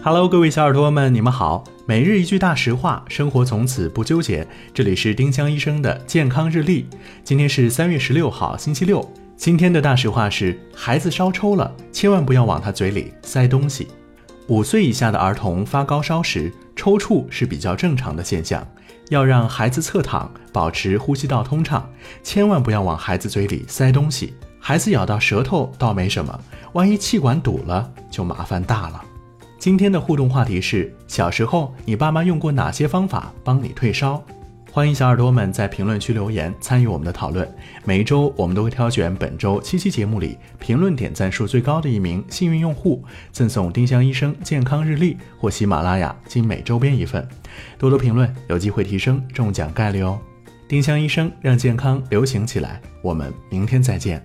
Hello，各位小耳朵们，你们好。每日一句大实话，生活从此不纠结。这里是丁香医生的健康日历。今天是三月十六号，星期六。今天的大实话是：孩子烧抽了，千万不要往他嘴里塞东西。五岁以下的儿童发高烧时，抽搐是比较正常的现象，要让孩子侧躺，保持呼吸道通畅，千万不要往孩子嘴里塞东西。孩子咬到舌头倒没什么，万一气管堵了，就麻烦大了。今天的互动话题是：小时候你爸妈用过哪些方法帮你退烧？欢迎小耳朵们在评论区留言参与我们的讨论。每一周我们都会挑选本周七期节目里评论点赞数最高的一名幸运用户，赠送丁香医生健康日历或喜马拉雅精美周边一份。多多评论，有机会提升中奖概率哦！丁香医生让健康流行起来，我们明天再见。